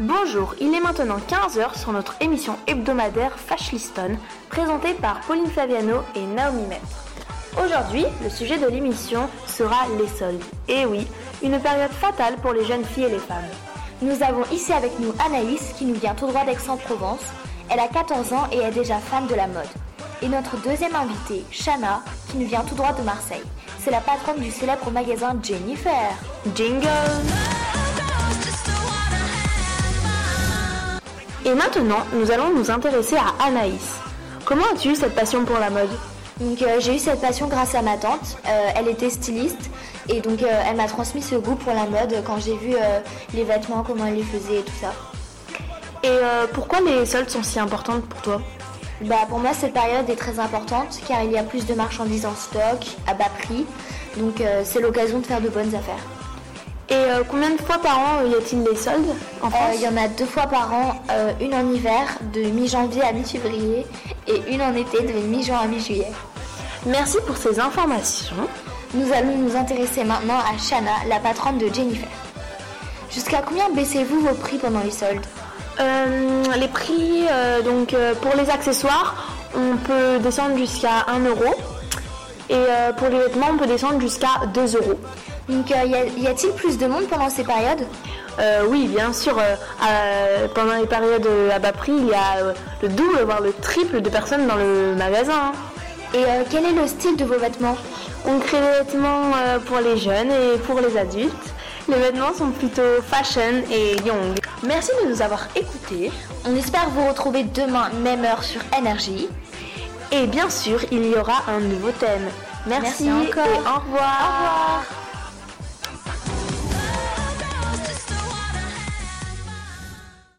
Bonjour, il est maintenant 15h sur notre émission hebdomadaire Fashliston, présentée par Pauline Fabiano et Naomi Maître. Aujourd'hui, le sujet de l'émission sera les soldes. Et oui, une période fatale pour les jeunes filles et les femmes. Nous avons ici avec nous Anaïs qui nous vient tout droit d'Aix-en-Provence. Elle a 14 ans et est déjà fan de la mode. Et notre deuxième invitée, Shana, qui nous vient tout droit de Marseille. C'est la patronne du célèbre magasin Jennifer. Jingle Et maintenant, nous allons nous intéresser à Anaïs. Comment as-tu eu cette passion pour la mode? Donc euh, j'ai eu cette passion grâce à ma tante. Euh, elle était styliste et donc euh, elle m'a transmis ce goût pour la mode quand j'ai vu les vêtements, comment elle les faisait et tout ça. Et pourquoi les soldes sont si importantes pour toi? Bah pour moi cette période est très importante car il y a plus de marchandises en stock à bas prix. Donc c'est l'occasion de faire de bonnes affaires. Et euh, combien de fois par an y a-t-il des soldes en Euh, France Il y en a deux fois par an, euh, une en hiver de mi-janvier à mi-février et une en été de mi-juin à mi-juillet. Merci pour ces informations. Nous allons nous intéresser maintenant à Shana, la patronne de Jennifer. Jusqu'à combien baissez-vous vos prix pendant les soldes Euh, les prix, euh, donc euh, pour les accessoires, on peut descendre jusqu'à 1 euro. Et euh, pour les vêtements, on peut descendre jusqu'à 2 euros. Donc euh, y a-t-il plus de monde pendant ces périodes? Euh, oui, bien sûr, euh, euh, pendant les périodes à bas prix, il y a le double, voire le triple de personnes dans le magasin. hein. Et quel est le style de vos vêtements? On crée des vêtements pour les jeunes et pour les adultes. Les vêtements sont plutôt fashion et young. Merci de nous avoir écoutés. On espère vous retrouver demain, même heure sur Énergie. Et bien sûr, il y aura un nouveau thème. Merci, Merci encore. et au revoir. Au revoir